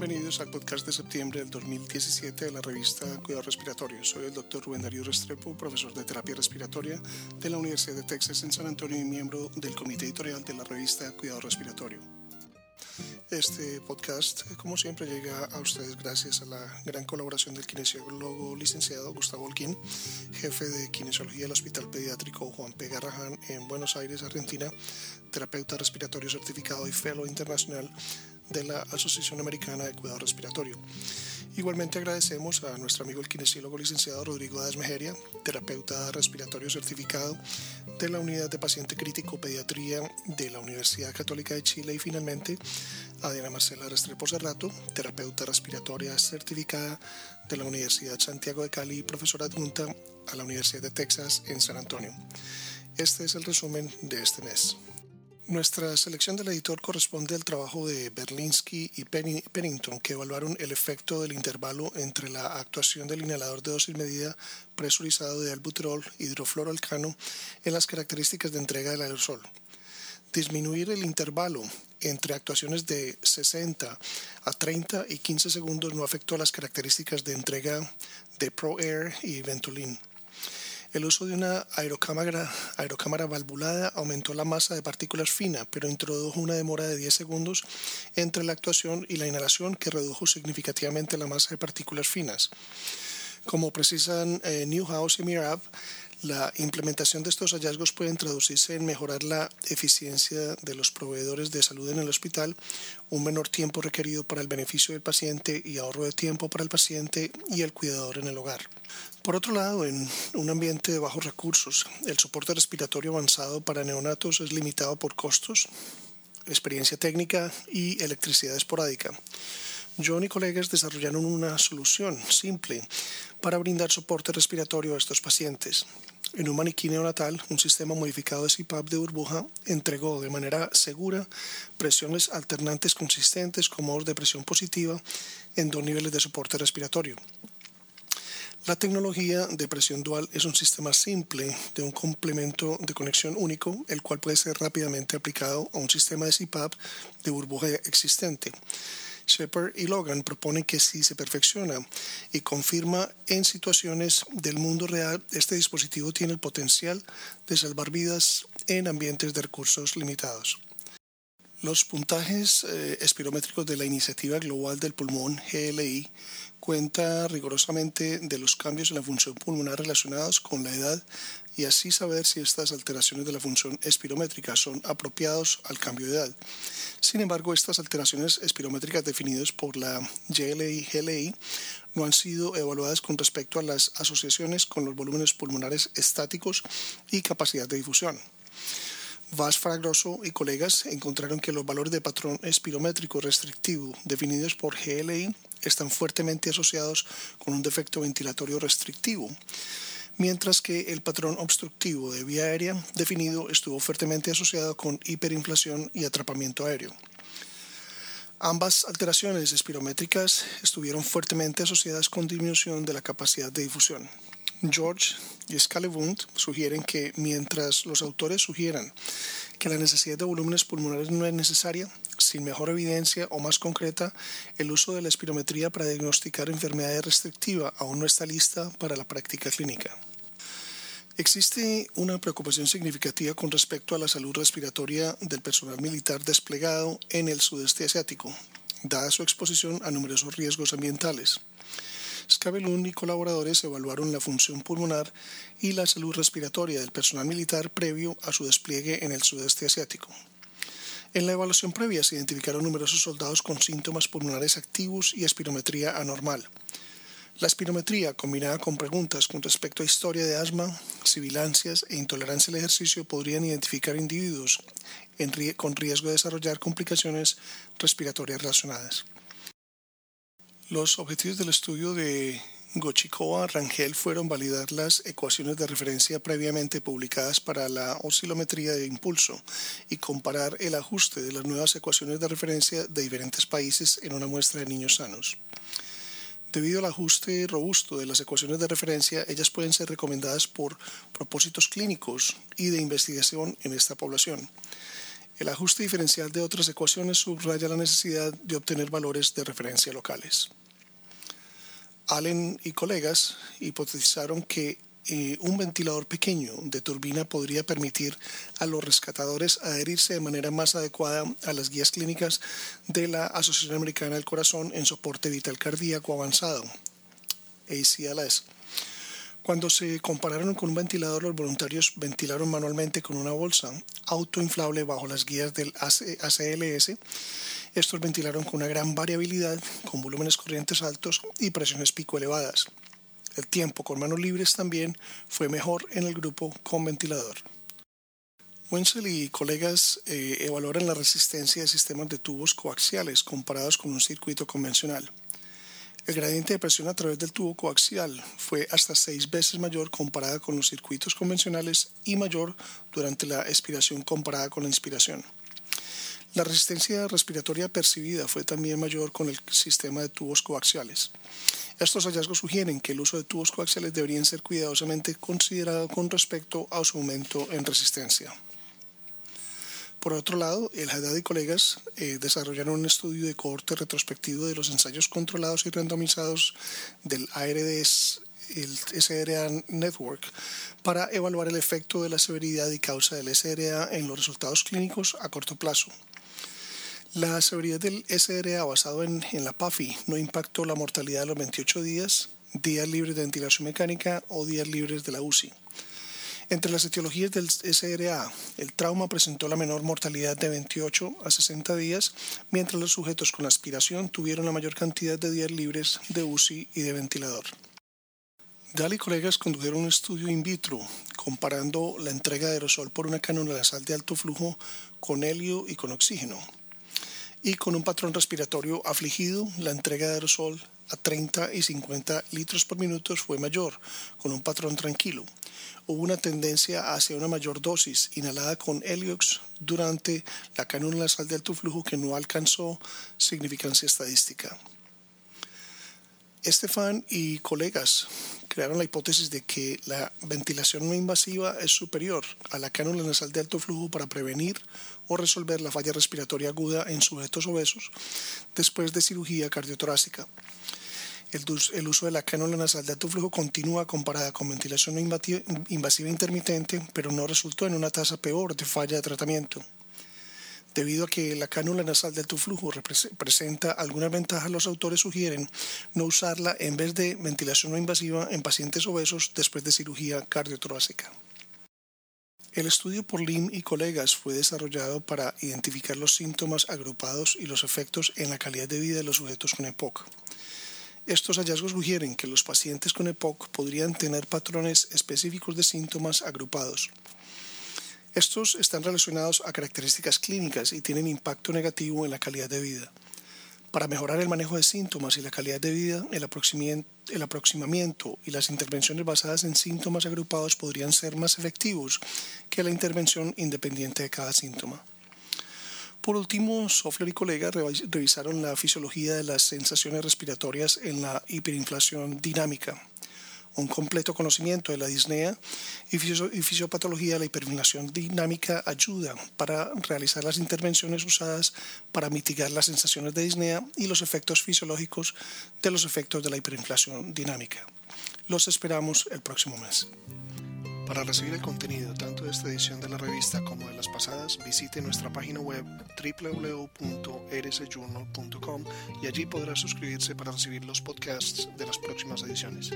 Bienvenidos al podcast de septiembre del 2017 de la revista Cuidado Respiratorio. Soy el doctor Rubén Darío Restrepo, profesor de terapia respiratoria de la Universidad de Texas en San Antonio y miembro del comité editorial de la revista Cuidado Respiratorio. Este podcast, como siempre, llega a ustedes gracias a la gran colaboración del kinesiólogo licenciado Gustavo Olquín, jefe de kinesiología del Hospital Pediátrico Juan P. Garrahan en Buenos Aires, Argentina, terapeuta respiratorio certificado y fellow internacional de la Asociación Americana de Cuidado Respiratorio. Igualmente agradecemos a nuestro amigo el kinesiólogo licenciado Rodrigo Dasmejeria, terapeuta respiratorio certificado de la Unidad de Paciente Crítico Pediatría de la Universidad Católica de Chile y finalmente a Diana Marcela Restrepo Cerrato, terapeuta respiratoria certificada de la Universidad Santiago de Cali y profesora adjunta a la Universidad de Texas en San Antonio. Este es el resumen de este mes. Nuestra selección del editor corresponde al trabajo de Berlinsky y Pennington, que evaluaron el efecto del intervalo entre la actuación del inhalador de dosis medida presurizado de albuterol hidrofluoroalcano en las características de entrega del aerosol. Disminuir el intervalo entre actuaciones de 60 a 30 y 15 segundos no afectó las características de entrega de ProAir y Ventolin. El uso de una aerocámara, aerocámara valvulada aumentó la masa de partículas finas, pero introdujo una demora de 10 segundos entre la actuación y la inhalación que redujo significativamente la masa de partículas finas. Como precisan eh, Newhouse y Mirab, la implementación de estos hallazgos puede traducirse en mejorar la eficiencia de los proveedores de salud en el hospital, un menor tiempo requerido para el beneficio del paciente y ahorro de tiempo para el paciente y el cuidador en el hogar. Por otro lado, en un ambiente de bajos recursos, el soporte respiratorio avanzado para neonatos es limitado por costos, experiencia técnica y electricidad esporádica. John y colegas desarrollaron una solución simple para brindar soporte respiratorio a estos pacientes. En un maniquí neonatal, un sistema modificado de CPAP de burbuja entregó de manera segura presiones alternantes consistentes con modos de presión positiva en dos niveles de soporte respiratorio. La tecnología de presión dual es un sistema simple de un complemento de conexión único, el cual puede ser rápidamente aplicado a un sistema de CPAP de burbuja existente. Shepard y Logan proponen que si se perfecciona y confirma en situaciones del mundo real, este dispositivo tiene el potencial de salvar vidas en ambientes de recursos limitados. Los puntajes eh, espirométricos de la Iniciativa Global del Pulmón, GLI, cuenta rigurosamente de los cambios en la función pulmonar relacionados con la edad y así saber si estas alteraciones de la función espirométrica son apropiados al cambio de edad. Sin embargo, estas alteraciones espirométricas definidas por la GLI-GLI no han sido evaluadas con respecto a las asociaciones con los volúmenes pulmonares estáticos y capacidad de difusión. Vas Fragroso y colegas encontraron que los valores de patrón espirométrico restrictivo definidos por GLI están fuertemente asociados con un defecto ventilatorio restrictivo, mientras que el patrón obstructivo de vía aérea definido estuvo fuertemente asociado con hiperinflación y atrapamiento aéreo. Ambas alteraciones espirométricas estuvieron fuertemente asociadas con disminución de la capacidad de difusión. George y Scalebund sugieren que mientras los autores sugieran que la necesidad de volúmenes pulmonares no es necesaria, sin mejor evidencia o más concreta, el uso de la espirometría para diagnosticar enfermedades restrictiva aún no está lista para la práctica clínica. Existe una preocupación significativa con respecto a la salud respiratoria del personal militar desplegado en el sudeste asiático, dada su exposición a numerosos riesgos ambientales. Scabelun y colaboradores evaluaron la función pulmonar y la salud respiratoria del personal militar previo a su despliegue en el sudeste asiático. En la evaluación previa se identificaron numerosos soldados con síntomas pulmonares activos y espirometría anormal. La espirometría, combinada con preguntas con respecto a historia de asma, sibilancias e intolerancia al ejercicio, podrían identificar individuos con riesgo de desarrollar complicaciones respiratorias relacionadas. Los objetivos del estudio de Gochikoa Rangel fueron validar las ecuaciones de referencia previamente publicadas para la oscilometría de impulso y comparar el ajuste de las nuevas ecuaciones de referencia de diferentes países en una muestra de niños sanos. Debido al ajuste robusto de las ecuaciones de referencia, ellas pueden ser recomendadas por propósitos clínicos y de investigación en esta población. El ajuste diferencial de otras ecuaciones subraya la necesidad de obtener valores de referencia locales. Allen y colegas hipotetizaron que eh, un ventilador pequeño de turbina podría permitir a los rescatadores adherirse de manera más adecuada a las guías clínicas de la Asociación Americana del Corazón en soporte vital cardíaco avanzado, ACLS. Cuando se compararon con un ventilador, los voluntarios ventilaron manualmente con una bolsa autoinflable bajo las guías del ACLS. Estos ventilaron con una gran variabilidad, con volúmenes corrientes altos y presiones pico elevadas. El tiempo con manos libres también fue mejor en el grupo con ventilador. Wenzel y colegas eh, la resistencia de sistemas de tubos coaxiales comparados con un circuito convencional. El gradiente de presión a través del tubo coaxial fue hasta seis veces mayor comparada con los circuitos convencionales y mayor durante la expiración comparada con la inspiración. La resistencia respiratoria percibida fue también mayor con el sistema de tubos coaxiales. Estos hallazgos sugieren que el uso de tubos coaxiales deberían ser cuidadosamente considerado con respecto a su aumento en resistencia. Por otro lado, el Haddad y colegas eh, desarrollaron un estudio de cohorte retrospectivo de los ensayos controlados y randomizados del ARDS el SRA Network para evaluar el efecto de la severidad y causa del SRA en los resultados clínicos a corto plazo. La severidad del SRA basado en, en la PAFI no impactó la mortalidad de los 28 días, días libres de ventilación mecánica o días libres de la UCI. Entre las etiologías del SRA, el trauma presentó la menor mortalidad de 28 a 60 días, mientras los sujetos con aspiración tuvieron la mayor cantidad de días libres de UCI y de ventilador. Dahl y colegas condujeron un estudio in vitro comparando la entrega de aerosol por una cánula nasal de alto flujo con helio y con oxígeno. Y con un patrón respiratorio afligido, la entrega de aerosol a 30 y 50 litros por minuto fue mayor, con un patrón tranquilo hubo una tendencia hacia una mayor dosis inhalada con Heliox durante la cánula nasal de alto flujo que no alcanzó significancia estadística. Estefan y colegas crearon la hipótesis de que la ventilación no invasiva es superior a la cánula nasal de alto flujo para prevenir o resolver la falla respiratoria aguda en sujetos obesos después de cirugía cardiotorácica. El, uso de la cánula nasal de alto flujo continúa comparada con ventilación invasiva intermitente, pero no resultó en una tasa peor de falla de tratamiento. Debido a que la cánula nasal de alto flujo presenta algunas ventajas, los autores sugieren no usarla en vez de ventilación no invasiva en pacientes obesos después de cirugía cardiotorácica. El estudio por Lim y colegas fue desarrollado para identificar los síntomas agrupados y los efectos en la calidad de vida de los sujetos con EPOC. Estos hallazgos sugieren que los pacientes con EPOC podrían tener patrones específicos de síntomas agrupados. Estos están relacionados a características clínicas y tienen impacto negativo en la calidad de vida. Para mejorar el manejo de síntomas y la calidad de vida, el aproximamiento y las intervenciones basadas en síntomas agrupados podrían ser más efectivos que la intervención independiente de cada síntoma. Por último, Soffler y colegas revisaron la fisiología de las sensaciones respiratorias en la hiperinflación dinámica. Un completo conocimiento de la disnea y, fisiopatología de la hiperinflación dinámica ayuda para realizar las intervenciones usadas para mitigar las sensaciones de disnea y los efectos fisiológicos de los efectos de la hiperinflación dinámica. Los esperamos el próximo mes. Para recibir el contenido tanto de esta edición de la revista como de las pasadas, visite nuestra página web www.rsjournal.com y allí podrá suscribirse para recibir los podcasts de las próximas ediciones.